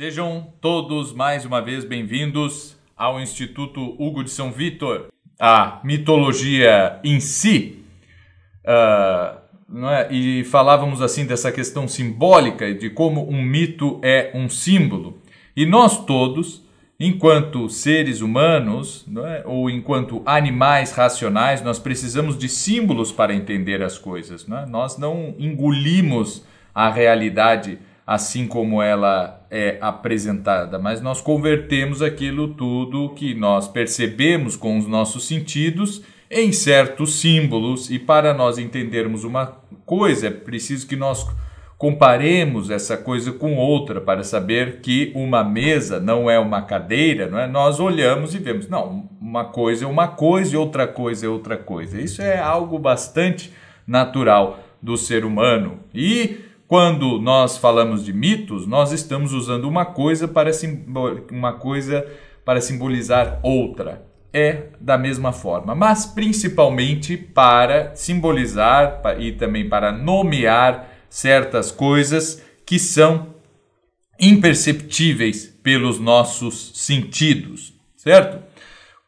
Sejam todos mais uma vez bem-vindos ao Instituto Hugo de São Vitor. A mitologia em si, uh, é? e falávamos assim dessa questão simbólica de como um mito é um símbolo. E nós todos, enquanto seres humanos, é? ou enquanto animais racionais, nós precisamos de símbolos para entender as coisas. Não é? Nós não engolimos a realidade assim como ela é apresentada, mas nós convertemos aquilo tudo que nós percebemos com os nossos sentidos em certos símbolos, e para nós entendermos uma coisa, é preciso que nós comparemos essa coisa com outra para saber que uma mesa não é uma cadeira, não é? Nós olhamos e vemos, não, uma coisa é uma coisa e outra coisa é outra coisa. Isso é algo bastante natural do ser humano. E quando nós falamos de mitos, nós estamos usando uma coisa para, uma coisa para simbolizar outra. É da mesma forma, mas principalmente para simbolizar e também para nomear certas coisas que são imperceptíveis pelos nossos sentidos, certo?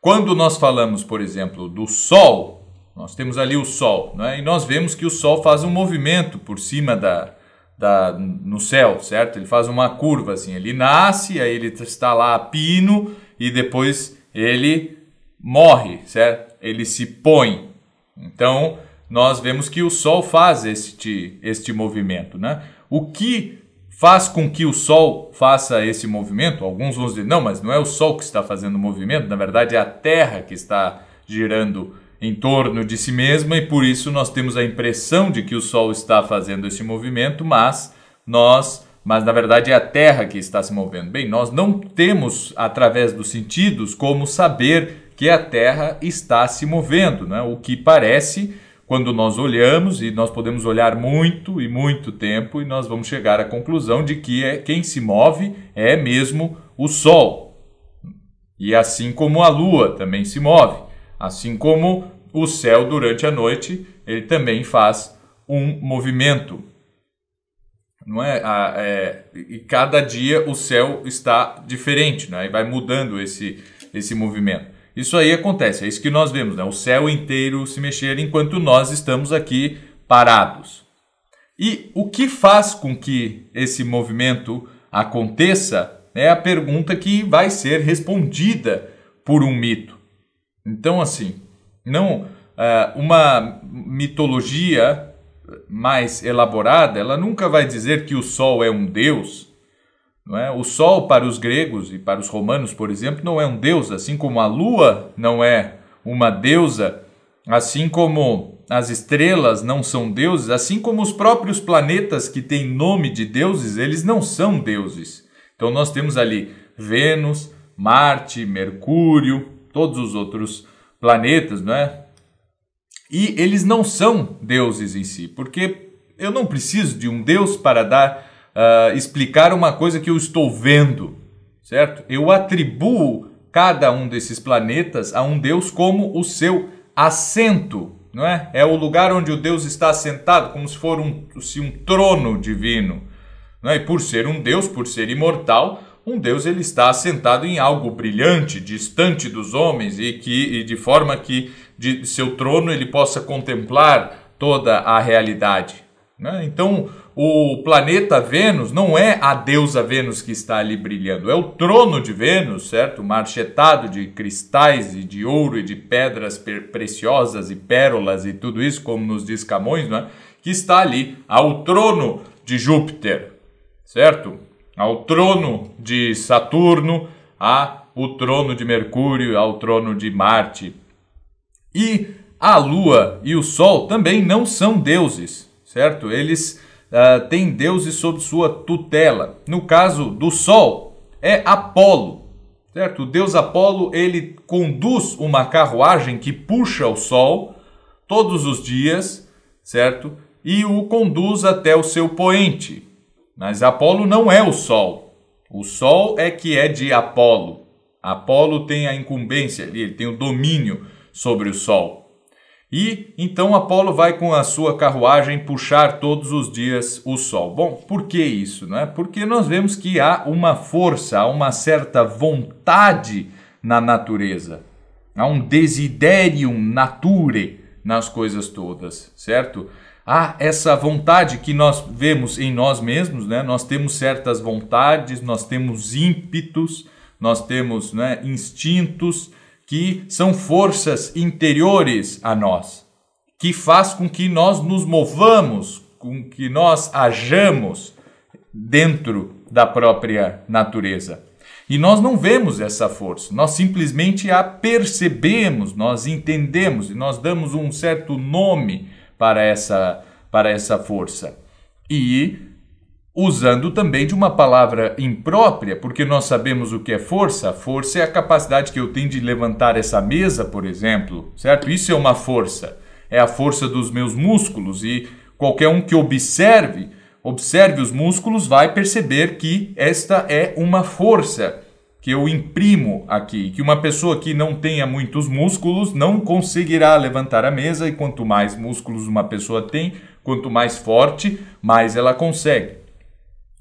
Quando nós falamos, por exemplo, do sol, nós temos ali o sol, é? e nós vemos que o sol faz um movimento por cima da, da, no céu, certo? Ele faz uma curva assim, ele nasce, aí ele está lá a pino e depois ele morre, certo? Ele se põe. Então, nós vemos que o Sol faz este, este movimento, né? O que faz com que o Sol faça esse movimento? Alguns vão dizer, não, mas não é o Sol que está fazendo o movimento, na verdade é a Terra que está girando em torno de si mesma e por isso nós temos a impressão de que o Sol está fazendo esse movimento, mas nós, mas na verdade é a Terra que está se movendo. Bem, nós não temos através dos sentidos como saber que a Terra está se movendo, né? O que parece quando nós olhamos e nós podemos olhar muito e muito tempo e nós vamos chegar à conclusão de que é quem se move é mesmo o Sol. E assim como a Lua também se move. Assim como o céu durante a noite, ele também faz um movimento. Não é? é e cada dia o céu está diferente, né? e vai mudando esse, esse movimento. Isso aí acontece, é isso que nós vemos, né? o céu inteiro se mexer enquanto nós estamos aqui parados. E o que faz com que esse movimento aconteça é a pergunta que vai ser respondida por um mito. Então, assim, não uh, uma mitologia mais elaborada, ela nunca vai dizer que o Sol é um deus. Não é? O Sol, para os gregos e para os romanos, por exemplo, não é um deus, assim como a Lua não é uma deusa, assim como as estrelas não são deuses, assim como os próprios planetas que têm nome de deuses, eles não são deuses. Então nós temos ali Vênus, Marte, Mercúrio, todos os outros planetas, não é? E eles não são deuses em si, porque eu não preciso de um Deus para dar uh, explicar uma coisa que eu estou vendo, certo? Eu atribuo cada um desses planetas a um Deus como o seu assento, não é? É o lugar onde o Deus está assentado, como se for um, se um trono divino. Não é? E por ser um Deus, por ser imortal, um Deus ele está assentado em algo brilhante, distante dos homens e que e de forma que de seu trono ele possa contemplar toda a realidade. Né? Então o planeta Vênus não é a deusa Vênus que está ali brilhando, é o trono de Vênus, certo? Marchetado de cristais e de ouro e de pedras preciosas e pérolas e tudo isso, como nos diz Camões, né? que está ali ao trono de Júpiter, certo? Ao trono de Saturno, ao trono de Mercúrio, ao trono de Marte. E a Lua e o Sol também não são deuses, certo? Eles uh, têm deuses sob sua tutela. No caso do Sol, é Apolo, certo? O deus Apolo ele conduz uma carruagem que puxa o Sol todos os dias, certo? E o conduz até o seu poente, mas Apolo não é o Sol. O Sol é que é de Apolo. Apolo tem a incumbência ali, ele tem o domínio sobre o Sol. E então Apolo vai com a sua carruagem puxar todos os dias o sol. Bom, por que isso? Não é? Porque nós vemos que há uma força, há uma certa vontade na natureza. Há um desiderium nature nas coisas todas, certo? Há essa vontade que nós vemos em nós mesmos, né? Nós temos certas vontades, nós temos ímpetos, nós temos né, instintos que são forças interiores a nós, que faz com que nós nos movamos, com que nós hajamos dentro da própria natureza. E nós não vemos essa força, nós simplesmente a percebemos, nós entendemos e nós damos um certo nome para essa, para essa força. E usando também de uma palavra imprópria, porque nós sabemos o que é força. Força é a capacidade que eu tenho de levantar essa mesa, por exemplo, certo? Isso é uma força. É a força dos meus músculos e qualquer um que observe, observe os músculos vai perceber que esta é uma força que eu imprimo aqui, que uma pessoa que não tenha muitos músculos não conseguirá levantar a mesa e quanto mais músculos uma pessoa tem, quanto mais forte, mais ela consegue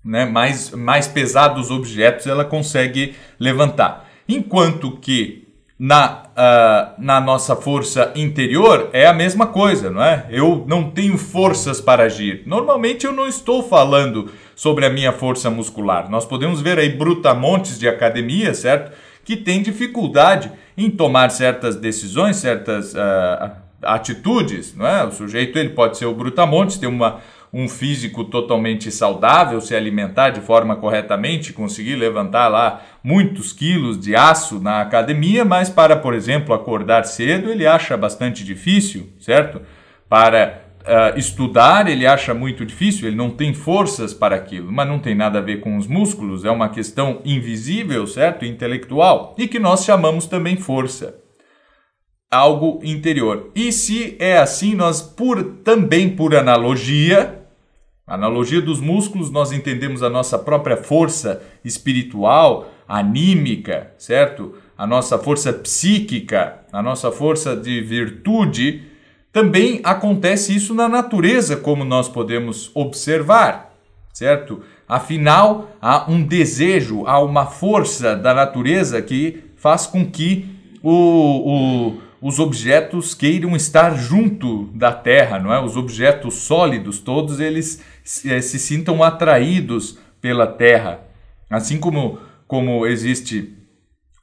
né, mais, mais pesados objetos ela consegue levantar. Enquanto que na, uh, na nossa força interior é a mesma coisa, não é? Eu não tenho forças para agir. Normalmente eu não estou falando sobre a minha força muscular. Nós podemos ver aí brutamontes de academia, certo? Que tem dificuldade em tomar certas decisões, certas uh, atitudes, não é? O sujeito ele pode ser o brutamontes, ter uma um físico totalmente saudável, se alimentar de forma corretamente, conseguir levantar lá muitos quilos de aço na academia, mas para, por exemplo, acordar cedo ele acha bastante difícil, certo? Para uh, estudar ele acha muito difícil, ele não tem forças para aquilo, mas não tem nada a ver com os músculos, é uma questão invisível, certo? Intelectual, e que nós chamamos também força algo interior. E se é assim, nós por também por analogia Analogia dos músculos, nós entendemos a nossa própria força espiritual, anímica, certo? A nossa força psíquica, a nossa força de virtude. Também acontece isso na natureza, como nós podemos observar, certo? Afinal, há um desejo, há uma força da natureza que faz com que o, o, os objetos queiram estar junto da Terra, não é? Os objetos sólidos, todos eles se, eh, se sintam atraídos pela terra. Assim como, como existe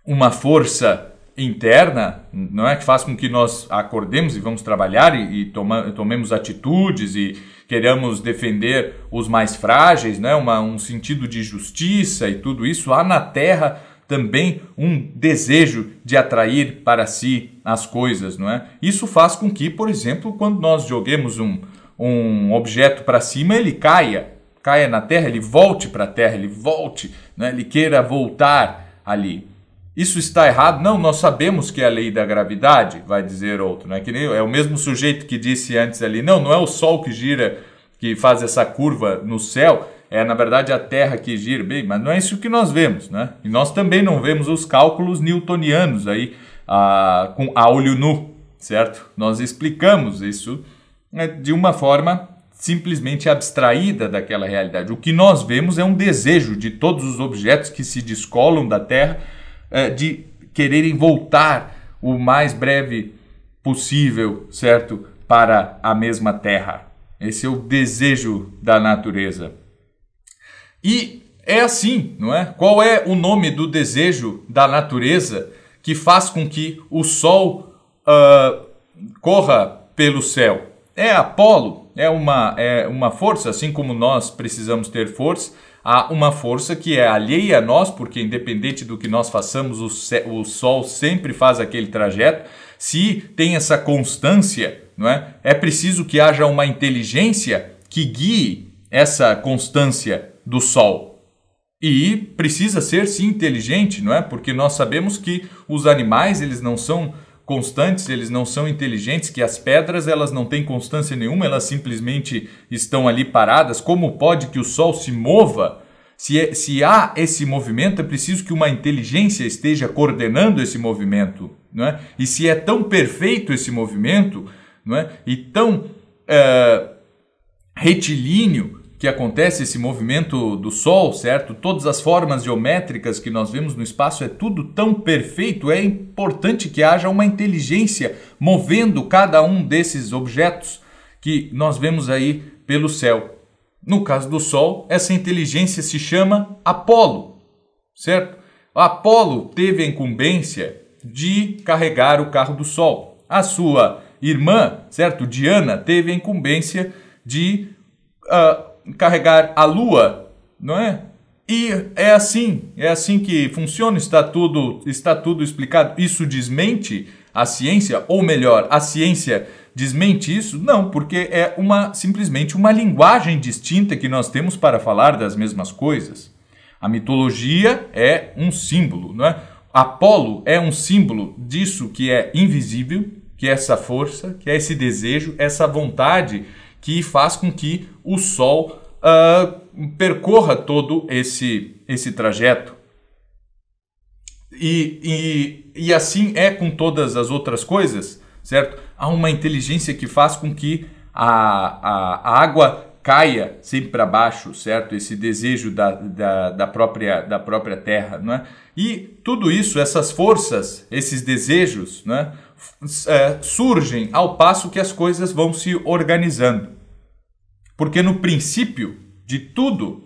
uma força interna, não é que faz com que nós acordemos e vamos trabalhar e, e toma, tomemos atitudes e queremos defender os mais frágeis, né? Uma, um sentido de justiça e tudo isso. Há na Terra também um desejo de atrair para si as coisas, não é? Isso faz com que, por exemplo, quando nós joguemos um, um objeto para cima, ele caia, caia na terra, ele volte para a terra, ele volte, né? ele queira voltar ali. Isso está errado? Não, nós sabemos que é a lei da gravidade, vai dizer outro. Né? Que nem, é o mesmo sujeito que disse antes ali, não, não é o Sol que gira, que faz essa curva no céu, é na verdade a Terra que gira. Bem, mas não é isso que nós vemos. Né? E nós também não vemos os cálculos newtonianos aí, a, com a olho nu, certo? Nós explicamos isso né, de uma forma simplesmente abstraída daquela realidade. O que nós vemos é um desejo de todos os objetos que se descolam da Terra é, de quererem voltar o mais breve possível, certo, para a mesma Terra. Esse é o desejo da natureza. E é assim, não é? Qual é o nome do desejo da natureza que faz com que o Sol uh, corra pelo céu? É Apolo, é uma, é uma força, assim como nós precisamos ter força, há uma força que é alheia a nós, porque independente do que nós façamos, o, o Sol sempre faz aquele trajeto. Se tem essa constância, não é? é preciso que haja uma inteligência que guie essa constância do Sol. E precisa ser sim inteligente, não é? Porque nós sabemos que os animais eles não são constantes, eles não são inteligentes, que as pedras elas não têm constância nenhuma, elas simplesmente estão ali paradas. Como pode que o Sol se mova? Se, é, se há esse movimento, é preciso que uma inteligência esteja coordenando esse movimento. Não é? E se é tão perfeito esse movimento, não é? e tão é, retilíneo que acontece esse movimento do Sol, certo? Todas as formas geométricas que nós vemos no espaço é tudo tão perfeito, é importante que haja uma inteligência movendo cada um desses objetos que nós vemos aí pelo céu. No caso do Sol, essa inteligência se chama Apolo, certo? Apolo teve a incumbência de carregar o carro do Sol. A sua irmã, certo, Diana, teve a incumbência de uh, carregar a Lua, não é? E é assim, é assim que funciona, está tudo, está tudo explicado. Isso desmente a ciência, ou melhor, a ciência desmente isso? Não, porque é uma simplesmente uma linguagem distinta que nós temos para falar das mesmas coisas. A mitologia é um símbolo, não é? Apolo é um símbolo disso que é invisível, que é essa força, que é esse desejo, essa vontade que faz com que o Sol uh, percorra todo esse, esse trajeto. E, e, e assim é com todas as outras coisas, certo? Há uma inteligência que faz com que a, a, a água caia sempre para baixo, certo? Esse desejo da, da, da, própria, da própria terra, não é? E tudo isso, essas forças, esses desejos, né, é, surgem ao passo que as coisas vão se organizando. Porque no princípio de tudo,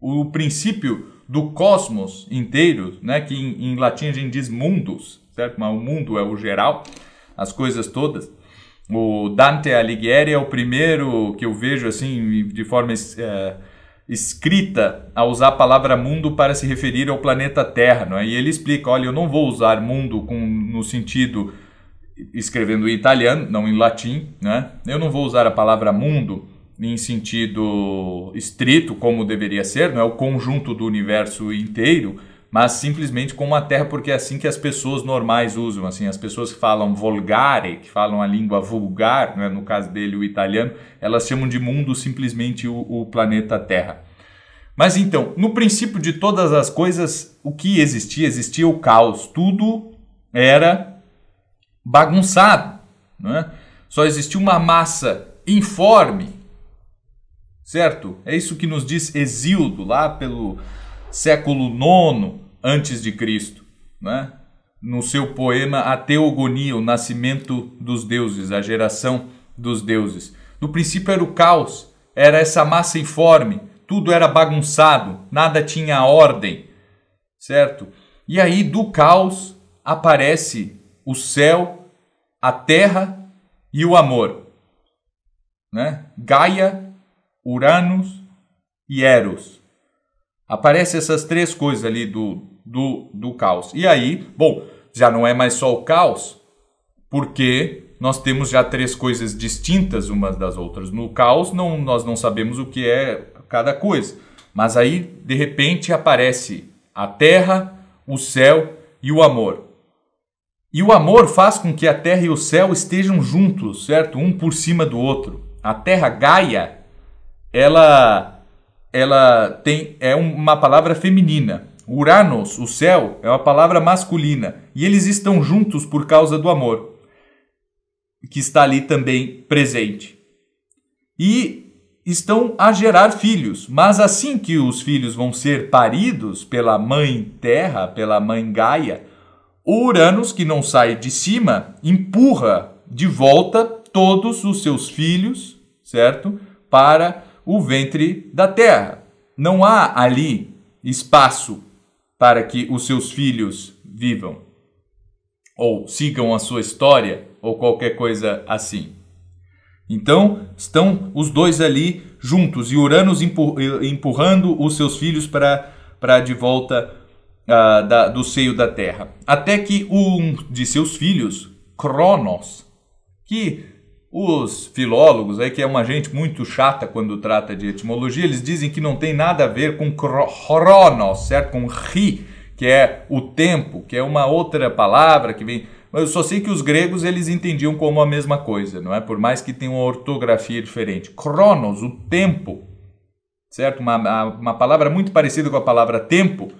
o princípio do cosmos inteiro, né, que em, em latim a gente diz mundus, certo? Mas o mundo é o geral, as coisas todas. O Dante Alighieri é o primeiro que eu vejo assim de forma é, escrita a usar a palavra mundo para se referir ao planeta Terra, não é? E ele explica, olha, eu não vou usar mundo com, no sentido escrevendo em italiano, não em latim, né? Eu não vou usar a palavra mundo em sentido estrito como deveria ser, não é o conjunto do universo inteiro, mas simplesmente como a Terra, porque é assim que as pessoas normais usam, assim, as pessoas que falam volgare, que falam a língua vulgar, né, no caso dele o italiano, elas chamam de mundo simplesmente o, o planeta Terra. Mas então, no princípio de todas as coisas, o que existia? Existia o caos, tudo era bagunçado, né? só existia uma massa informe, certo? É isso que nos diz Exildo, lá pelo século IX antes de Cristo, né? no seu poema A Teogonia, o nascimento dos deuses, a geração dos deuses. No princípio era o caos, era essa massa informe, tudo era bagunçado, nada tinha ordem, certo? E aí do caos aparece o céu, a terra e o amor, né? Gaia, Uranus e Eros. Aparecem essas três coisas ali do, do, do caos. E aí, bom, já não é mais só o caos, porque nós temos já três coisas distintas umas das outras. No caos, não, nós não sabemos o que é cada coisa. Mas aí, de repente, aparece a terra, o céu e o amor. E o amor faz com que a terra e o céu estejam juntos, certo? Um por cima do outro. A terra Gaia, ela ela tem é uma palavra feminina. Uranos, o céu, é uma palavra masculina e eles estão juntos por causa do amor, que está ali também presente. E estão a gerar filhos, mas assim que os filhos vão ser paridos pela mãe Terra, pela mãe Gaia, o Uranus, que não sai de cima, empurra de volta todos os seus filhos, certo? Para o ventre da terra. Não há ali espaço para que os seus filhos vivam ou sigam a sua história ou qualquer coisa assim. Então, estão os dois ali juntos e Uranus empurrando os seus filhos para, para de volta uh, da, do seio da Terra. Até que um de seus filhos, Cronos, que os filólogos, aí, que é uma gente muito chata quando trata de etimologia, eles dizem que não tem nada a ver com chronos, certo? Com ri, que é o tempo, que é uma outra palavra que vem. Eu só sei que os gregos eles entendiam como a mesma coisa, não é? Por mais que tenham uma ortografia diferente. Cronos, o tempo, certo? Uma, uma palavra muito parecida com a palavra tempo,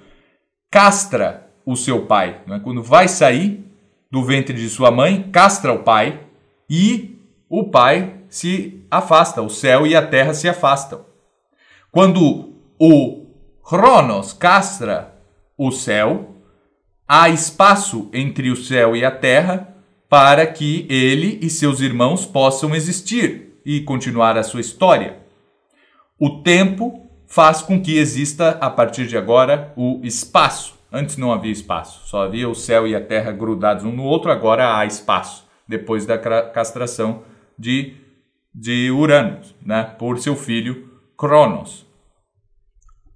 castra o seu pai. Não é? Quando vai sair do ventre de sua mãe, castra o pai e o Pai se afasta, o céu e a terra se afastam. Quando o Cronos castra o céu, há espaço entre o céu e a terra para que ele e seus irmãos possam existir e continuar a sua história. O tempo faz com que exista a partir de agora o espaço. Antes não havia espaço, só havia o céu e a terra grudados um no outro, agora há espaço, depois da castração de, de Urano, né, por seu filho Cronos.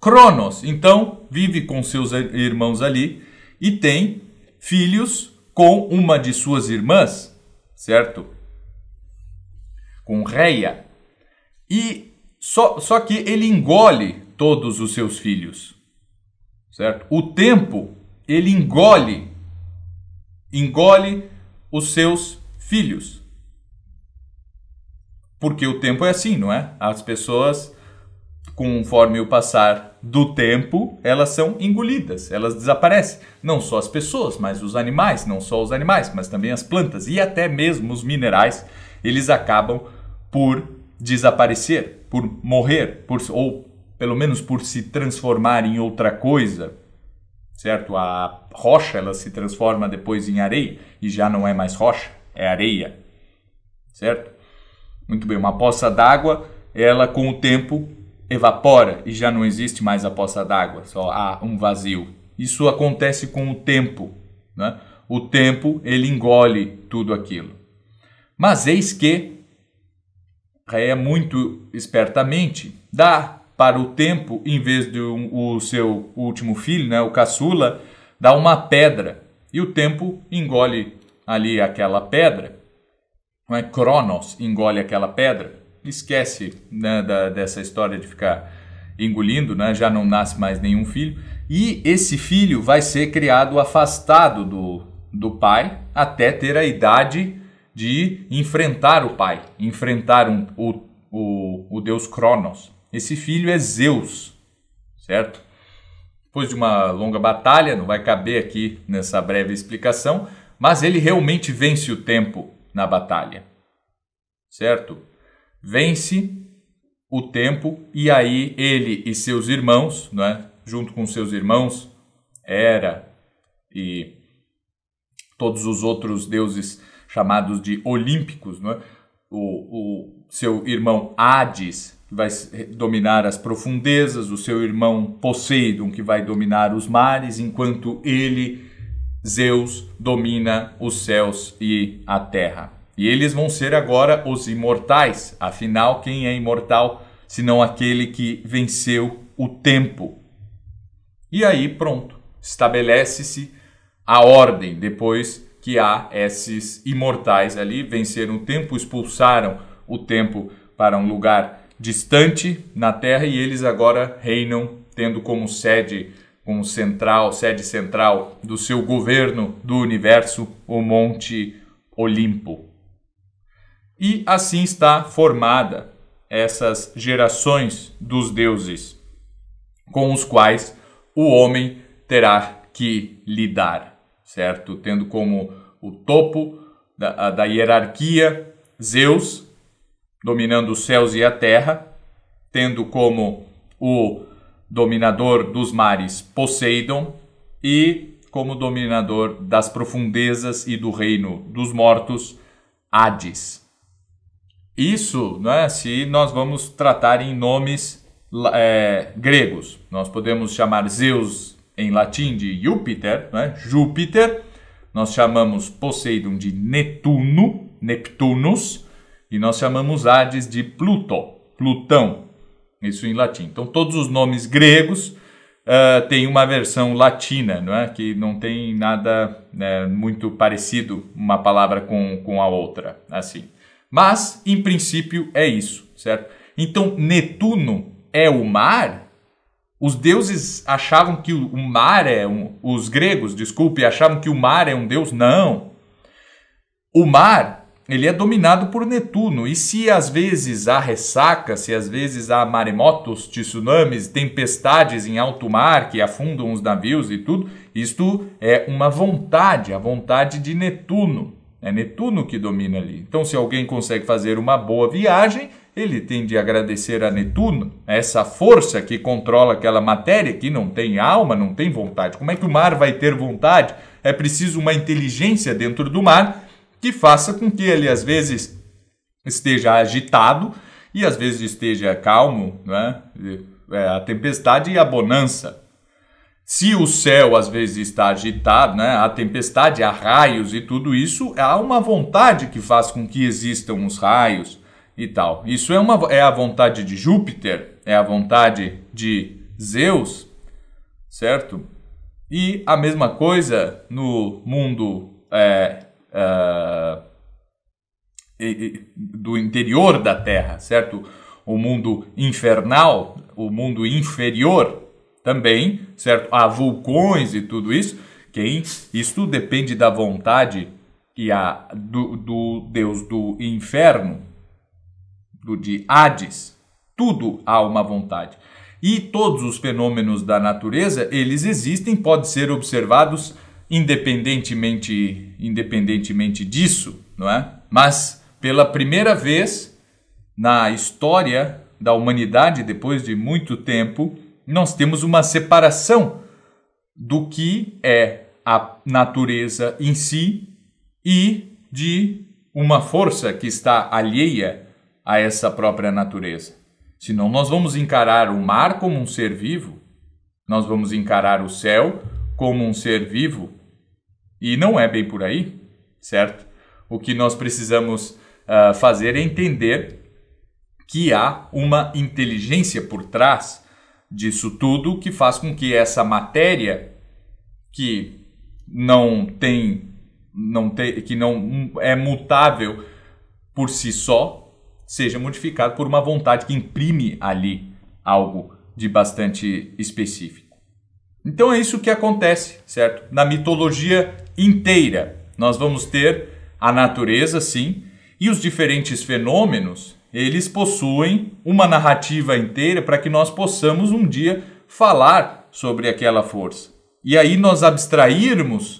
Cronos, então, vive com seus irmãos ali e tem filhos com uma de suas irmãs, certo? Com Reia. E só, só que ele engole todos os seus filhos, certo? O tempo ele engole, engole os seus filhos. Porque o tempo é assim, não é? As pessoas conforme o passar do tempo, elas são engolidas, elas desaparecem. Não só as pessoas, mas os animais, não só os animais, mas também as plantas e até mesmo os minerais, eles acabam por desaparecer, por morrer, por, ou pelo menos por se transformar em outra coisa. Certo? A rocha ela se transforma depois em areia e já não é mais rocha, é areia. Certo? Muito bem, uma poça d'água, ela com o tempo evapora e já não existe mais a poça d'água, só há um vazio. Isso acontece com o tempo. Né? O tempo ele engole tudo aquilo. Mas eis que Raia muito espertamente dá para o tempo, em vez de um, o seu último filho, né, o caçula, dá uma pedra. E o tempo engole ali aquela pedra. Não é? Cronos engole aquela pedra esquece né, da, dessa história de ficar engolindo, né, já não nasce mais nenhum filho. E esse filho vai ser criado afastado do, do pai até ter a idade de enfrentar o pai, enfrentar um, o, o, o deus Cronos. Esse filho é Zeus, certo? Depois de uma longa batalha, não vai caber aqui nessa breve explicação, mas ele realmente vence o tempo na batalha, certo? vence o tempo e aí ele e seus irmãos, é, junto com seus irmãos, Hera e todos os outros deuses chamados de olímpicos, é, o, o seu irmão Hades, que vai dominar as profundezas, o seu irmão Poseidon, que vai dominar os mares, enquanto ele, Zeus, domina os céus e a terra. E eles vão ser agora os imortais. Afinal, quem é imortal senão aquele que venceu o tempo? E aí, pronto, estabelece-se a ordem depois que há esses imortais ali, venceram o tempo, expulsaram o tempo para um lugar distante na Terra e eles agora reinam tendo como sede como central, sede central do seu governo do universo o Monte Olimpo. E assim está formada essas gerações dos deuses com os quais o homem terá que lidar, certo? Tendo como o topo da, da hierarquia Zeus, dominando os céus e a terra, tendo como o dominador dos mares Poseidon e como dominador das profundezas e do reino dos mortos Hades. Isso, né, se nós vamos tratar em nomes é, gregos, nós podemos chamar Zeus em latim de Júpiter, né, Júpiter, nós chamamos Poseidon de Netuno, Neptunus, e nós chamamos Hades de Pluto, Plutão, isso em latim. Então todos os nomes gregos uh, têm uma versão latina, não é? que não tem nada né, muito parecido uma palavra com, com a outra, assim. Mas, em princípio, é isso, certo? Então, Netuno é o mar? Os deuses achavam que o mar é um. Os gregos, desculpe, achavam que o mar é um deus? Não. O mar ele é dominado por Netuno. E se às vezes há ressaca, se às vezes há maremotos, tsunamis, tempestades em alto mar que afundam os navios e tudo, isto é uma vontade, a vontade de Netuno É Netuno que domina ali. Então, se alguém consegue fazer uma boa viagem, ele tem de agradecer a Netuno, essa força que controla aquela matéria que não tem alma, não tem vontade. Como é que o mar vai ter vontade? É preciso uma inteligência dentro do mar que faça com que ele às vezes esteja agitado e às vezes esteja calmo, né? É a tempestade e a bonança. Se o céu às vezes está agitado, né? a tempestade, há raios e tudo isso, há uma vontade que faz com que existam os raios e tal. Isso é, uma, é a vontade de Júpiter, é a vontade de Zeus, certo? E a mesma coisa no mundo é, é, do interior da Terra, certo? O mundo infernal, o mundo inferior também, certo? Há vulcões e tudo isso. Quem? Isso depende da vontade e a, do, do Deus do inferno, do de Hades. Tudo há uma vontade. E todos os fenômenos da natureza, eles existem, podem ser observados independentemente, independentemente disso, não é? Mas pela primeira vez na história da humanidade, depois de muito tempo, nós temos uma separação do que é a natureza em si e de uma força que está alheia a essa própria natureza. Senão, nós vamos encarar o mar como um ser vivo, nós vamos encarar o céu como um ser vivo, e não é bem por aí, certo? O que nós precisamos uh, fazer é entender que há uma inteligência por trás disso tudo que faz com que essa matéria que não tem não tem que não é mutável por si só seja modificado por uma vontade que imprime ali algo de bastante específico. Então é isso que acontece, certo? Na mitologia inteira, nós vamos ter a natureza, sim, e os diferentes fenômenos eles possuem uma narrativa inteira para que nós possamos um dia falar sobre aquela força. E aí nós abstrairmos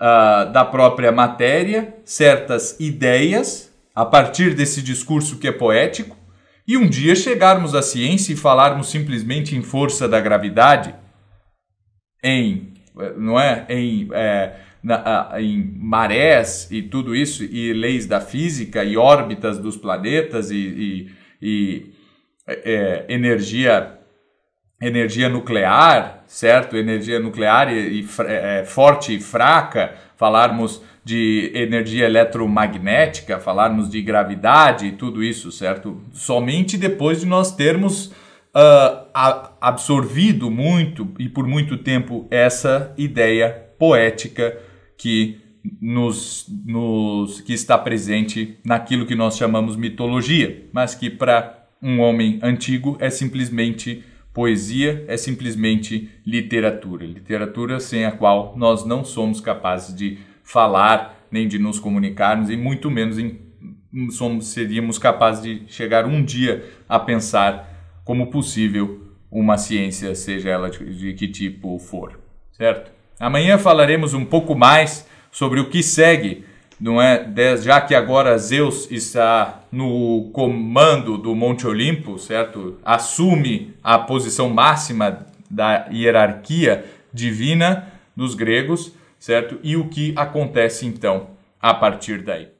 uh, da própria matéria certas ideias a partir desse discurso que é poético e um dia chegarmos à ciência e falarmos simplesmente em força da gravidade, em, não é, em é, na, em marés e tudo isso, e leis da física, e órbitas dos planetas, e, e, e é, energia, energia nuclear, certo? Energia nuclear e, e é, forte e fraca, falarmos de energia eletromagnética, falarmos de gravidade e tudo isso, certo? Somente depois de nós termos uh, absorvido muito e por muito tempo essa ideia poética que nos, nos que está presente naquilo que nós chamamos mitologia, mas que para um homem antigo é simplesmente poesia, é simplesmente literatura, literatura sem a qual nós não somos capazes de falar nem de nos comunicarmos e muito menos em, somos, seríamos capazes de chegar um dia a pensar como possível uma ciência, seja ela de, de que tipo for, certo? Amanhã falaremos um pouco mais sobre o que segue, não é? Já que agora Zeus está no comando do Monte Olimpo, certo? Assume a posição máxima da hierarquia divina dos gregos, certo? E o que acontece então a partir daí?